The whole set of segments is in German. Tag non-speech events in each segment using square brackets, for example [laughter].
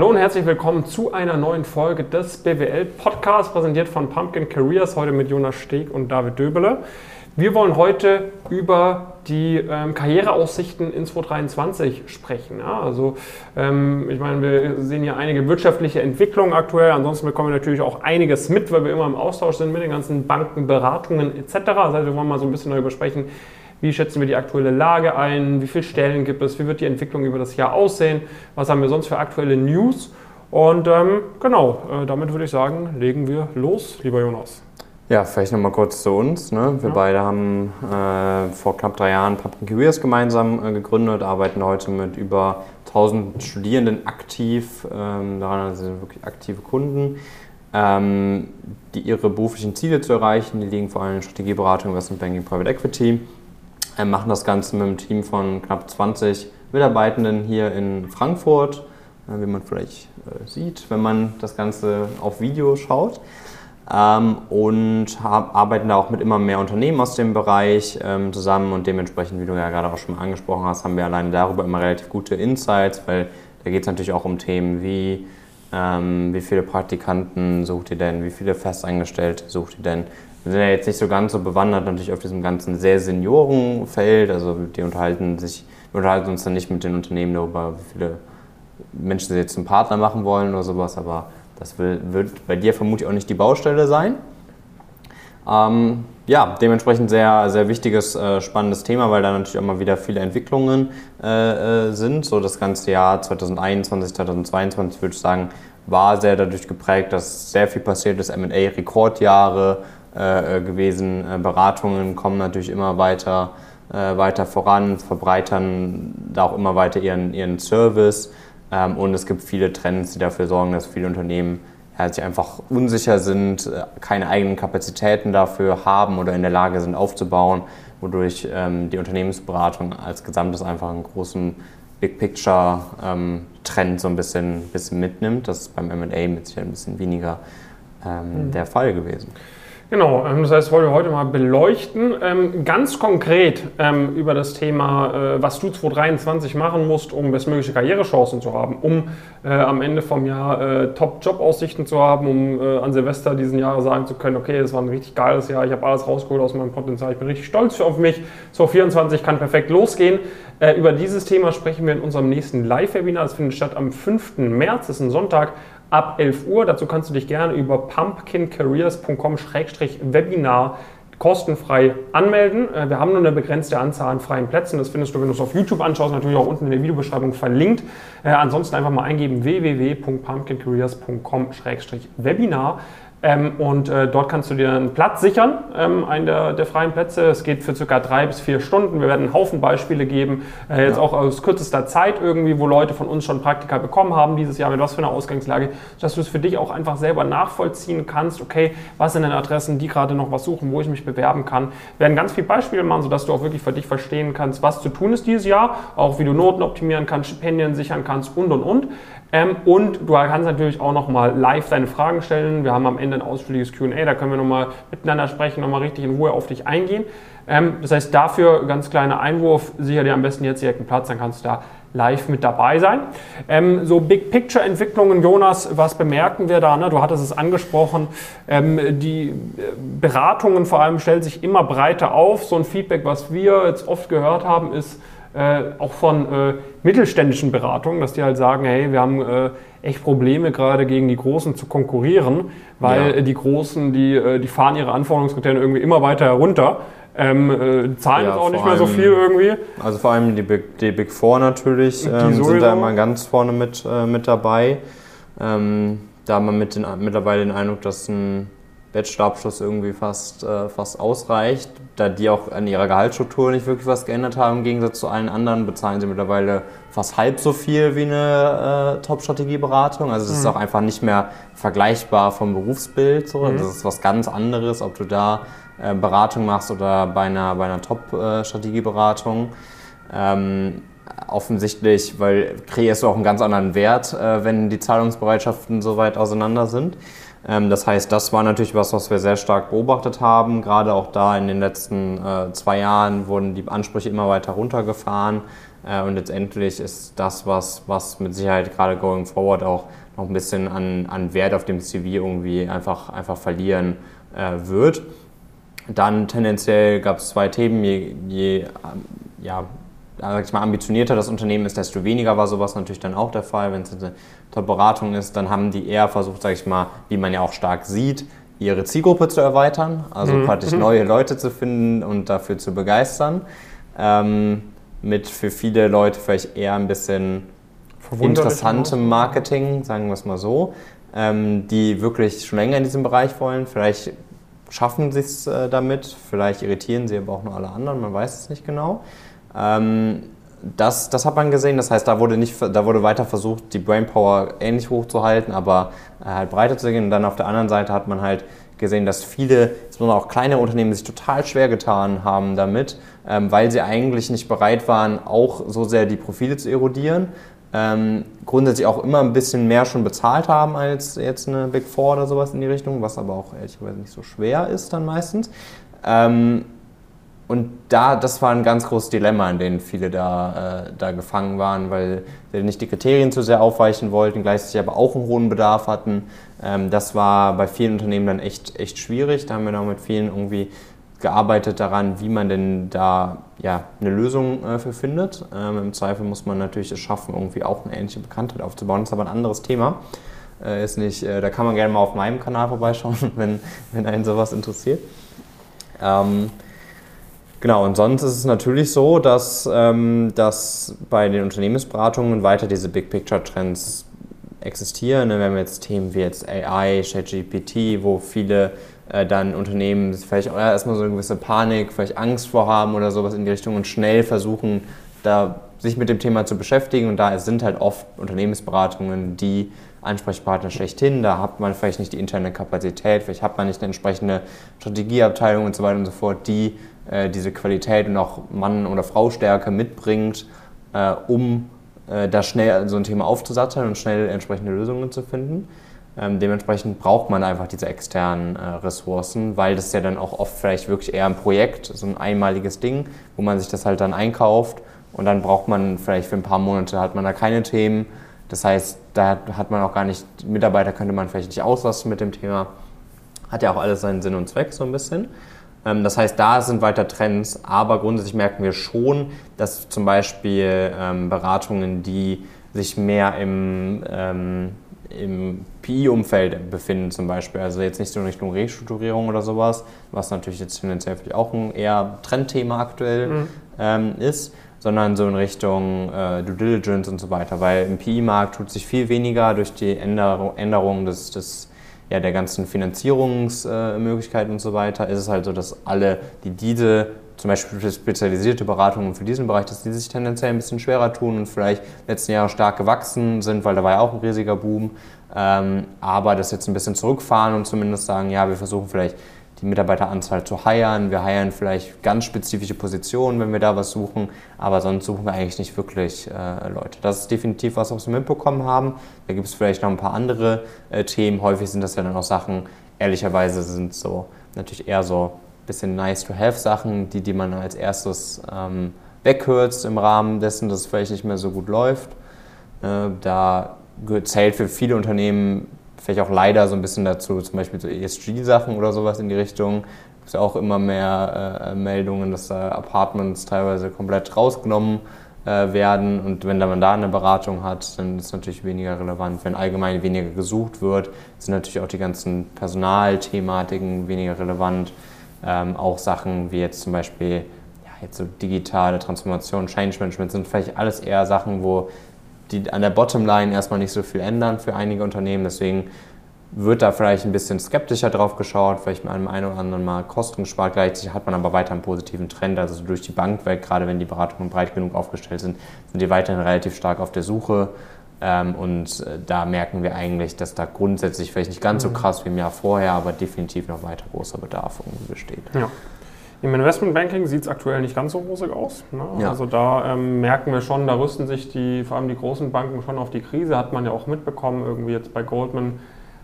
Hallo und herzlich willkommen zu einer neuen Folge des BWL Podcasts, präsentiert von Pumpkin Careers, heute mit Jonas Steg und David Döbele. Wir wollen heute über die ähm, Karriereaussichten in 2023 sprechen. Ja, also ähm, ich meine, wir sehen hier einige wirtschaftliche Entwicklungen aktuell. Ansonsten bekommen wir natürlich auch einiges mit, weil wir immer im Austausch sind mit den ganzen Banken, Beratungen etc. Das heißt, wir wollen mal so ein bisschen darüber sprechen, wie schätzen wir die aktuelle Lage ein? Wie viele Stellen gibt es? Wie wird die Entwicklung über das Jahr aussehen? Was haben wir sonst für aktuelle News? Und ähm, genau, äh, damit würde ich sagen, legen wir los, lieber Jonas. Ja, vielleicht nochmal kurz zu uns. Ne? Wir ja. beide haben äh, vor knapp drei Jahren Pumpkin Careers gemeinsam äh, gegründet, arbeiten heute mit über 1000 Studierenden aktiv, ähm, daran sind wirklich aktive Kunden, ähm, die ihre beruflichen Ziele zu erreichen. Die liegen vor allem in Strategieberatung, Investment Banking, Private Equity machen das Ganze mit einem Team von knapp 20 Mitarbeitenden hier in Frankfurt, äh, wie man vielleicht äh, sieht, wenn man das Ganze auf Video schaut. Ähm, und arbeiten da auch mit immer mehr Unternehmen aus dem Bereich ähm, zusammen. Und dementsprechend, wie du ja gerade auch schon mal angesprochen hast, haben wir alleine darüber immer relativ gute Insights, weil da geht es natürlich auch um Themen wie ähm, wie viele Praktikanten sucht ihr denn, wie viele Festangestellte sucht ihr denn, wir sind ja jetzt nicht so ganz so bewandert natürlich auf diesem ganzen sehr Seniorenfeld. Also die unterhalten sich, wir unterhalten uns dann nicht mit den Unternehmen darüber, wie viele Menschen sie jetzt zum Partner machen wollen oder sowas, aber das will, wird bei dir vermutlich auch nicht die Baustelle sein. Ähm, ja, dementsprechend sehr, sehr wichtiges, äh, spannendes Thema, weil da natürlich auch mal wieder viele Entwicklungen äh, äh sind. So das ganze Jahr 2021, 2022 würde ich sagen, war sehr dadurch geprägt, dass sehr viel passiert ist, M&A-Rekordjahre, äh, äh, gewesen. Äh, Beratungen kommen natürlich immer weiter, äh, weiter voran, verbreitern da auch immer weiter ihren, ihren Service. Ähm, und es gibt viele Trends, die dafür sorgen, dass viele Unternehmen ja, sich einfach unsicher sind, äh, keine eigenen Kapazitäten dafür haben oder in der Lage sind aufzubauen, wodurch ähm, die Unternehmensberatung als Gesamtes einfach einen großen Big Picture ähm, Trend so ein bisschen, bisschen mitnimmt. Das ist beim MA mit Sicherheit ein bisschen weniger ähm, mhm. der Fall gewesen. Genau, ähm, das heißt, wollen wir heute mal beleuchten. Ähm, ganz konkret ähm, über das Thema, äh, was du 2023 machen musst, um bestmögliche Karrierechancen zu haben, um äh, am Ende vom Jahr äh, Top-Job-Aussichten zu haben, um an Silvester diesen Jahres sagen zu können, okay, es war ein richtig geiles Jahr, ich habe alles rausgeholt aus meinem Potenzial, ich bin richtig stolz auf mich. 2024 kann perfekt losgehen. Über dieses Thema sprechen wir in unserem nächsten Live-Webinar. Das findet statt am 5. März, das ist ein Sonntag ab 11 Uhr. Dazu kannst du dich gerne über pumpkincareers.com-webinar kostenfrei anmelden. Äh, wir haben nur eine begrenzte Anzahl an freien Plätzen. Das findest du, wenn du es auf YouTube anschaust, natürlich auch unten in der Videobeschreibung verlinkt. Äh, ansonsten einfach mal eingeben www.pumpkincareers.com-webinar. Ähm, und äh, dort kannst du dir einen Platz sichern, ähm, einen der, der, freien Plätze. Es geht für circa drei bis vier Stunden. Wir werden einen Haufen Beispiele geben, äh, jetzt ja. auch aus kürzester Zeit irgendwie, wo Leute von uns schon Praktika bekommen haben dieses Jahr, mit was für einer Ausgangslage, dass du es für dich auch einfach selber nachvollziehen kannst. Okay, was sind denn Adressen, die gerade noch was suchen, wo ich mich bewerben kann. Wir werden ganz viele Beispiele machen, sodass du auch wirklich für dich verstehen kannst, was zu tun ist dieses Jahr, auch wie du Noten optimieren kannst, Stipendien sichern kannst und und und. Ähm, und du kannst natürlich auch nochmal live deine Fragen stellen. Wir haben am Ende ein ausführliches QA, da können wir nochmal miteinander sprechen, nochmal richtig in Ruhe auf dich eingehen. Ähm, das heißt, dafür ganz kleiner Einwurf, sicher dir am besten jetzt direkt einen Platz, dann kannst du da live mit dabei sein. Ähm, so Big Picture Entwicklungen, Jonas, was bemerken wir da? Ne? Du hattest es angesprochen, ähm, die äh, Beratungen vor allem stellen sich immer breiter auf. So ein Feedback, was wir jetzt oft gehört haben, ist, äh, auch von äh, mittelständischen Beratungen, dass die halt sagen, hey, wir haben äh, echt Probleme gerade gegen die Großen zu konkurrieren, weil ja. die Großen, die, äh, die fahren ihre Anforderungskriterien irgendwie immer weiter herunter. Ähm, äh, zahlen ja, auch nicht mehr so viel irgendwie. Also vor allem die Big, die Big Four natürlich ähm, sind da immer ganz vorne mit, äh, mit dabei. Ähm, da haben wir mit den, mittlerweile den Eindruck, dass ein Bachelorabschluss irgendwie fast, äh, fast ausreicht. Da die auch an ihrer Gehaltsstruktur nicht wirklich was geändert haben, im Gegensatz zu allen anderen, bezahlen sie mittlerweile fast halb so viel wie eine äh, Top-Strategieberatung. Also es mhm. ist auch einfach nicht mehr vergleichbar vom Berufsbild. So. Mhm. Das ist was ganz anderes, ob du da äh, Beratung machst oder bei einer, bei einer Top-Strategieberatung. Ähm, offensichtlich, weil kreierst du auch einen ganz anderen Wert, äh, wenn die Zahlungsbereitschaften so weit auseinander sind. Ähm, das heißt, das war natürlich was, was wir sehr stark beobachtet haben. Gerade auch da in den letzten äh, zwei Jahren wurden die Ansprüche immer weiter runtergefahren. Äh, und letztendlich ist das, was, was mit Sicherheit gerade going forward auch noch ein bisschen an, an Wert auf dem CV irgendwie einfach, einfach verlieren äh, wird. Dann tendenziell gab es zwei Themen, je, je ja, sag ich mal, ambitionierter das Unternehmen ist, desto weniger war sowas natürlich dann auch der Fall. Wenn es eine Top-Beratung ist, dann haben die eher versucht, sage ich mal, wie man ja auch stark sieht, ihre Zielgruppe zu erweitern, also mhm. praktisch mhm. neue Leute zu finden und dafür zu begeistern. Ähm, mit für viele Leute vielleicht eher ein bisschen interessantem Marketing, sagen wir es mal so, ähm, die wirklich schon länger in diesem Bereich wollen. Vielleicht schaffen sie es äh, damit, vielleicht irritieren sie aber auch nur alle anderen, man weiß es nicht genau. Ähm, das, das hat man gesehen, das heißt, da wurde, nicht, da wurde weiter versucht, die Brainpower ähnlich hochzuhalten, aber äh, halt breiter zu gehen. Und dann auf der anderen Seite hat man halt gesehen, dass viele, insbesondere auch kleine Unternehmen, sich total schwer getan haben damit, ähm, weil sie eigentlich nicht bereit waren, auch so sehr die Profile zu erodieren. Ähm, grundsätzlich auch immer ein bisschen mehr schon bezahlt haben als jetzt eine Big Four oder sowas in die Richtung, was aber auch ehrlicherweise nicht so schwer ist dann meistens. Ähm, und da, das war ein ganz großes Dilemma, in dem viele da, äh, da gefangen waren, weil sie nicht die Kriterien zu sehr aufweichen wollten, gleichzeitig aber auch einen hohen Bedarf hatten. Ähm, das war bei vielen Unternehmen dann echt, echt schwierig. Da haben wir dann mit vielen irgendwie gearbeitet daran, wie man denn da ja, eine Lösung äh, für findet. Ähm, Im Zweifel muss man natürlich es schaffen, irgendwie auch eine ähnliche Bekanntheit aufzubauen. Das ist aber ein anderes Thema. Äh, ist nicht, äh, da kann man gerne mal auf meinem Kanal vorbeischauen, [laughs] wenn, wenn einen sowas interessiert. Ähm, Genau, und sonst ist es natürlich so, dass, ähm, dass bei den Unternehmensberatungen weiter diese Big Picture Trends existieren. Ne? Wir haben jetzt Themen wie jetzt AI, ChatGPT, wo viele äh, dann Unternehmen vielleicht auch erstmal so eine gewisse Panik, vielleicht Angst vorhaben oder sowas in die Richtung und schnell versuchen, da sich mit dem Thema zu beschäftigen. Und da sind halt oft Unternehmensberatungen die Ansprechpartner schlechthin. Da hat man vielleicht nicht die interne Kapazität, vielleicht hat man nicht eine entsprechende Strategieabteilung und so weiter und so fort, die diese Qualität und auch Mann- oder Frau-Stärke mitbringt, äh, um äh, da schnell so ein Thema aufzusatteln und schnell entsprechende Lösungen zu finden. Ähm, dementsprechend braucht man einfach diese externen äh, Ressourcen, weil das ja dann auch oft vielleicht wirklich eher ein Projekt, so ein einmaliges Ding, wo man sich das halt dann einkauft und dann braucht man vielleicht für ein paar Monate hat man da keine Themen. Das heißt, da hat man auch gar nicht, Mitarbeiter könnte man vielleicht nicht auslasten mit dem Thema. Hat ja auch alles seinen Sinn und Zweck so ein bisschen. Ähm, das heißt, da sind weiter Trends, aber grundsätzlich merken wir schon, dass zum Beispiel ähm, Beratungen, die sich mehr im, ähm, im PI-Umfeld befinden, zum Beispiel, also jetzt nicht so in Richtung Restrukturierung oder sowas, was natürlich jetzt finanziell vielleicht auch ein eher Trendthema aktuell mhm. ähm, ist, sondern so in Richtung äh, Due Diligence und so weiter, weil im PI-Markt tut sich viel weniger durch die Änderung, Änderung des, des ja, der ganzen Finanzierungsmöglichkeiten und so weiter, ist es halt so, dass alle, die diese zum Beispiel spezialisierte Beratungen für diesen Bereich, dass die sich tendenziell ein bisschen schwerer tun und vielleicht letzten Jahre stark gewachsen sind, weil da war ja auch ein riesiger Boom, ähm, aber das jetzt ein bisschen zurückfahren und zumindest sagen, ja, wir versuchen vielleicht die Mitarbeiteranzahl zu heiern. Wir heiern vielleicht ganz spezifische Positionen, wenn wir da was suchen, aber sonst suchen wir eigentlich nicht wirklich äh, Leute. Das ist definitiv was, was wir mitbekommen haben. Da gibt es vielleicht noch ein paar andere äh, Themen. Häufig sind das ja dann auch Sachen, ehrlicherweise sind so natürlich eher so ein bisschen nice-to-have-Sachen, die, die man als erstes ähm, wegkürzt im Rahmen dessen, dass es vielleicht nicht mehr so gut läuft. Äh, da zählt für viele Unternehmen vielleicht auch leider so ein bisschen dazu, zum Beispiel so ESG-Sachen oder sowas in die Richtung. Es gibt ja auch immer mehr äh, Meldungen, dass da Apartments teilweise komplett rausgenommen äh, werden. Und wenn man da eine Beratung hat, dann ist es natürlich weniger relevant. Wenn allgemein weniger gesucht wird, sind natürlich auch die ganzen Personalthematiken weniger relevant. Ähm, auch Sachen wie jetzt zum Beispiel ja, jetzt so digitale Transformation, Change Management sind vielleicht alles eher Sachen, wo die an der Bottomline erstmal nicht so viel ändern für einige Unternehmen. Deswegen wird da vielleicht ein bisschen skeptischer drauf geschaut, vielleicht mit einem einen oder anderen Mal Kosten gespart. Gleichzeitig hat man aber weiter einen positiven Trend. Also durch die Bank weg, gerade wenn die Beratungen breit genug aufgestellt sind, sind die weiterhin relativ stark auf der Suche. Ähm, und äh, da merken wir eigentlich, dass da grundsätzlich vielleicht nicht ganz so mhm. krass wie im Jahr vorher, aber definitiv noch weiter großer Bedarf besteht. Ja. Im Investmentbanking sieht es aktuell nicht ganz so rosig aus. Ne? Ja. Also da ähm, merken wir schon, da rüsten sich die, vor allem die großen Banken schon auf die Krise, hat man ja auch mitbekommen, irgendwie jetzt bei Goldman.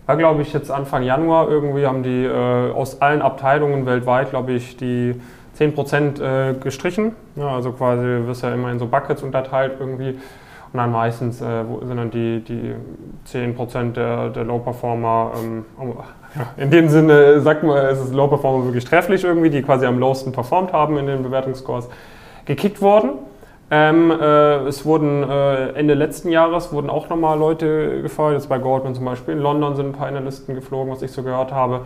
War, glaube ich, jetzt Anfang Januar irgendwie haben die äh, aus allen Abteilungen weltweit, glaube ich, die 10% äh, gestrichen. Ja, also quasi wirst ja immer in so Buckets unterteilt irgendwie. Und dann meistens äh, sind dann die, die 10% der, der Low-Performer, ähm, in dem Sinne sagt man, es ist Low-Performer wirklich trefflich irgendwie, die quasi am lowsten performt haben in den Bewertungsscores, gekickt worden. Ähm, äh, es wurden äh, Ende letzten Jahres wurden auch nochmal Leute gefeuert, jetzt bei Goldman zum Beispiel. In London sind ein paar Analysten geflogen, was ich so gehört habe.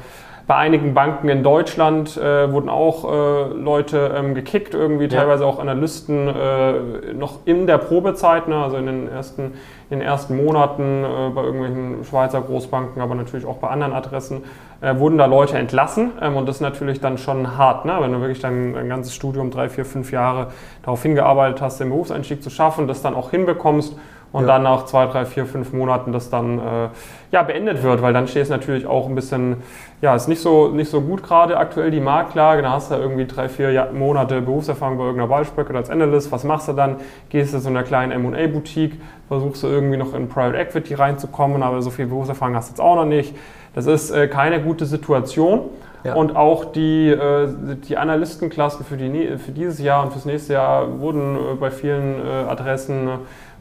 Bei einigen Banken in Deutschland äh, wurden auch äh, Leute ähm, gekickt, irgendwie ja. teilweise auch Analysten äh, noch in der Probezeit, ne, also in den ersten, in den ersten Monaten äh, bei irgendwelchen Schweizer Großbanken, aber natürlich auch bei anderen Adressen, äh, wurden da Leute entlassen. Ähm, und das ist natürlich dann schon hart, ne, wenn du wirklich dein, dein ganzes Studium, drei, vier, fünf Jahre darauf hingearbeitet hast, den Berufseinstieg zu schaffen, das dann auch hinbekommst und ja. dann nach zwei, drei, vier, fünf Monaten das dann äh, ja, beendet wird, weil dann steht es natürlich auch ein bisschen, ja, ist nicht so, nicht so gut gerade aktuell die Marktlage. Da hast du irgendwie drei, vier Monate Berufserfahrung bei irgendeiner Ballspöcke als Analyst. Was machst du dann? Gehst du zu einer kleinen M&A-Boutique, versuchst du irgendwie noch in Private Equity reinzukommen, aber so viel Berufserfahrung hast du jetzt auch noch nicht. Das ist äh, keine gute Situation. Ja. Und auch die, äh, die Analystenklassen für, die, für dieses Jahr und fürs nächste Jahr wurden äh, bei vielen äh, Adressen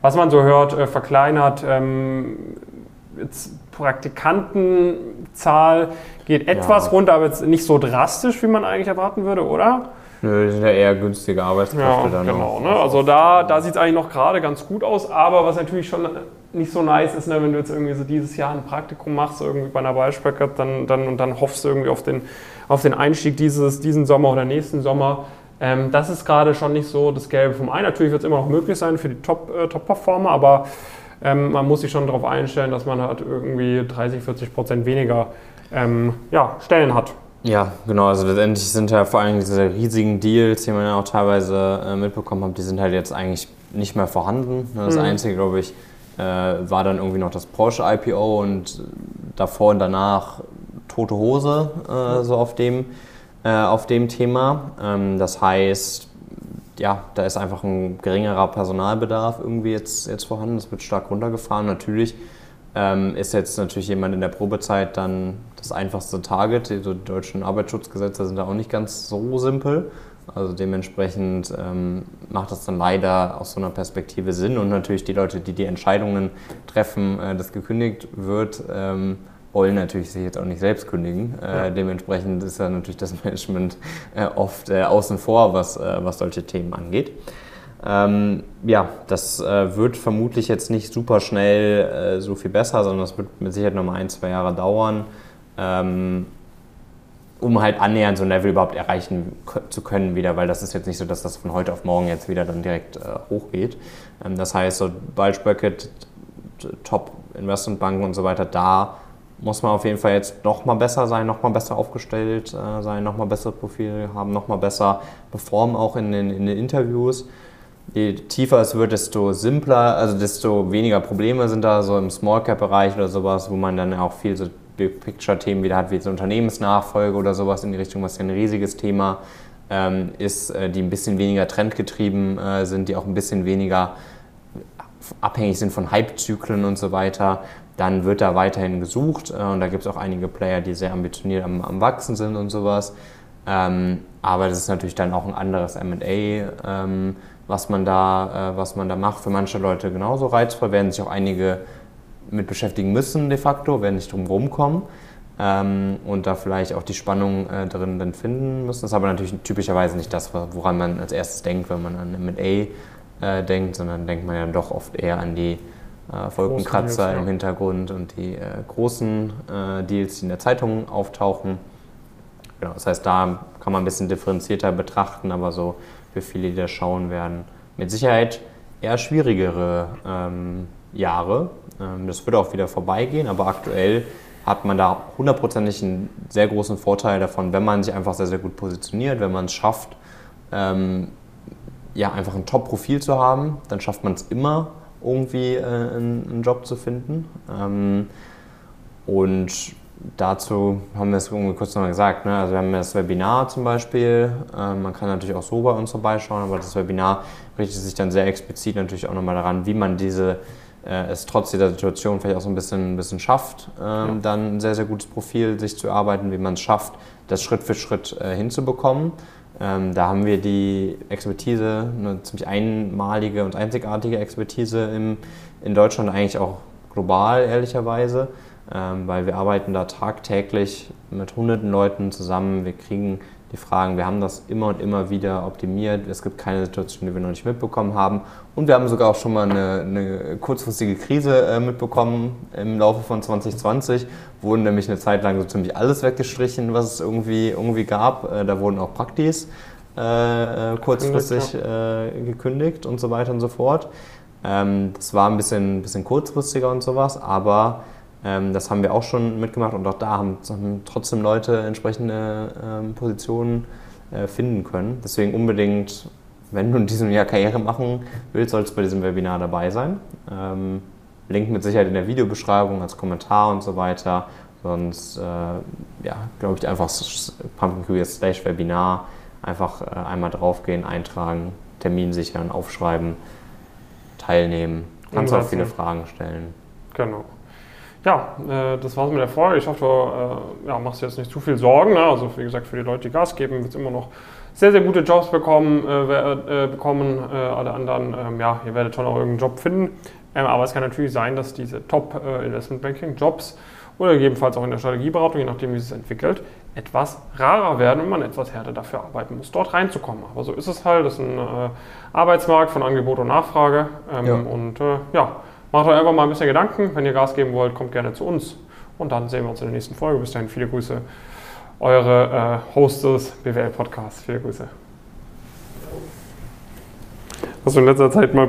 was man so hört, äh, verkleinert. Ähm, jetzt Praktikantenzahl geht etwas ja. runter, aber jetzt nicht so drastisch, wie man eigentlich erwarten würde, oder? Nö, die sind ja eher günstige Arbeitskräfte ja, dann. Genau, ne? also da, da sieht es eigentlich noch gerade ganz gut aus, aber was natürlich schon nicht so nice ist, ne, wenn du jetzt irgendwie so dieses Jahr ein Praktikum machst, irgendwie bei einer Beispielkette, dann, dann, und dann hoffst du irgendwie auf den, auf den Einstieg dieses, diesen Sommer oder nächsten Sommer. Ähm, das ist gerade schon nicht so das Gelbe vom Ei. Natürlich wird es immer noch möglich sein für die äh, Top-Performer, Top aber ähm, man muss sich schon darauf einstellen, dass man halt irgendwie 30, 40 Prozent weniger ähm, ja, Stellen hat. Ja, genau. Also letztendlich sind ja vor allem diese riesigen Deals, die man ja auch teilweise äh, mitbekommen hat, die sind halt jetzt eigentlich nicht mehr vorhanden. Das mhm. Einzige, glaube ich, äh, war dann irgendwie noch das Porsche IPO und davor und danach tote Hose, äh, so auf dem äh, auf dem Thema. Ähm, das heißt, ja, da ist einfach ein geringerer Personalbedarf irgendwie jetzt, jetzt vorhanden. Das wird stark runtergefahren. Natürlich ähm, ist jetzt natürlich jemand in der Probezeit dann das einfachste Target. Die, deutschen Arbeitsschutzgesetze sind da auch nicht ganz so simpel. Also dementsprechend ähm, macht das dann leider aus so einer Perspektive Sinn. Und natürlich die Leute, die die Entscheidungen treffen, äh, dass gekündigt wird, ähm, wollen natürlich sich jetzt auch nicht selbst kündigen. Äh, ja. dementsprechend ist ja natürlich das [laughs] Management äh, oft äh, außen vor, was, äh, was solche Themen angeht. Ähm, ja, das äh, wird vermutlich jetzt nicht super schnell äh, so viel besser, sondern das wird mit Sicherheit noch mal ein, zwei Jahre dauern, ähm, um halt annähernd so ein Level überhaupt erreichen zu können wieder, weil das ist jetzt nicht so, dass das von heute auf morgen jetzt wieder dann direkt hochgeht. Ähm, das heißt, so Bulge Top Investmentbanken und so weiter, da muss man auf jeden Fall jetzt noch mal besser sein, noch mal besser aufgestellt äh, sein, noch mal bessere Profile haben, noch mal besser performen auch in den, in den Interviews. Je tiefer es wird, desto simpler, also desto weniger Probleme sind da so im Small Cap Bereich oder sowas, wo man dann auch viel so Big Picture Themen wieder hat, wie so Unternehmensnachfolge oder sowas in die Richtung, was ja ein riesiges Thema ähm, ist, äh, die ein bisschen weniger trendgetrieben äh, sind, die auch ein bisschen weniger abhängig sind von Hypezyklen und so weiter dann wird da weiterhin gesucht äh, und da gibt es auch einige Player, die sehr ambitioniert am, am Wachsen sind und sowas. Ähm, aber das ist natürlich dann auch ein anderes MA, ähm, was, man da, äh, was man da macht. Für manche Leute genauso reizvoll, werden sich auch einige mit beschäftigen müssen de facto, werden nicht drum rumkommen ähm, und da vielleicht auch die Spannung äh, drin dann finden müssen. Das ist aber natürlich typischerweise nicht das, woran man als erstes denkt, wenn man an MA äh, denkt, sondern denkt man ja doch oft eher an die äh, Wolkenkratzer im Hintergrund und die äh, großen äh, Deals, die in der Zeitung auftauchen. Genau, das heißt, da kann man ein bisschen differenzierter betrachten, aber so für viele, die da schauen werden, mit Sicherheit eher schwierigere ähm, Jahre. Ähm, das wird auch wieder vorbeigehen, aber aktuell hat man da hundertprozentig einen sehr großen Vorteil davon, wenn man sich einfach sehr, sehr gut positioniert, wenn man es schafft, ähm, ja, einfach ein Top-Profil zu haben, dann schafft man es immer, irgendwie äh, einen, einen, Job zu finden. Ähm, und dazu haben wir es irgendwie kurz nochmal gesagt. Ne? Also wir haben das Webinar zum Beispiel. Ähm, man kann natürlich auch so bei uns vorbeischauen, aber das Webinar richtet sich dann sehr explizit natürlich auch nochmal daran, wie man diese äh, es trotz dieser Situation vielleicht auch so ein bisschen, ein bisschen schafft, ähm, ja. dann ein sehr, sehr gutes Profil sich zu erarbeiten, wie man es schafft, das Schritt für Schritt äh, hinzubekommen. Ähm, da haben wir die Expertise, eine ziemlich einmalige und einzigartige Expertise im, in Deutschland, eigentlich auch global ehrlicherweise, ähm, weil wir arbeiten da tagtäglich mit hunderten Leuten zusammen. Wir kriegen die Fragen, wir haben das immer und immer wieder optimiert. Es gibt keine Situation, die wir noch nicht mitbekommen haben. Und wir haben sogar auch schon mal eine, eine kurzfristige Krise äh, mitbekommen im Laufe von 2020. Wurden nämlich eine Zeit lang so ziemlich alles weggestrichen, was es irgendwie, irgendwie gab. Äh, da wurden auch Praktis äh, äh kurzfristig äh, gekündigt und so weiter und so fort. Ähm, das war ein bisschen, bisschen kurzfristiger und sowas, aber das haben wir auch schon mitgemacht und auch da haben, haben trotzdem Leute entsprechende ähm, Positionen äh, finden können. Deswegen unbedingt, wenn du in diesem Jahr Karriere machen willst, solltest du bei diesem Webinar dabei sein. Ähm, Link mit Sicherheit in der Videobeschreibung als Kommentar und so weiter. Sonst, äh, ja, glaube ich, einfach pumpkincareers slash Webinar einfach äh, einmal draufgehen, eintragen, Termin sichern, aufschreiben, teilnehmen. Kannst auch viele Fragen stellen. Genau. Ja, äh, das war's mit der Folge. Ich hoffe, äh, ja, machst dir jetzt nicht zu viel Sorgen. Ne? Also wie gesagt, für die Leute, die Gas geben, wird es immer noch sehr, sehr gute Jobs bekommen. Äh, äh bekommen. Alle anderen, ähm, ja, ihr werdet schon auch irgendeinen Job finden. Ähm, aber es kann natürlich sein, dass diese Top äh, Investment Banking Jobs oder gegebenenfalls auch in der Strategieberatung, je nachdem, wie es sich entwickelt, etwas rarer werden und man etwas härter dafür arbeiten muss, dort reinzukommen. Aber so ist es halt. Das ist ein Arbeitsmarkt von Angebot und Nachfrage. Ähm, ja. Und ja, Macht euch einfach mal ein bisschen Gedanken. Wenn ihr Gas geben wollt, kommt gerne zu uns. Und dann sehen wir uns in der nächsten Folge. Bis dahin, viele Grüße. Eure äh, Hosts des BWL Podcasts. Viele Grüße. Hast du in letzter Zeit mal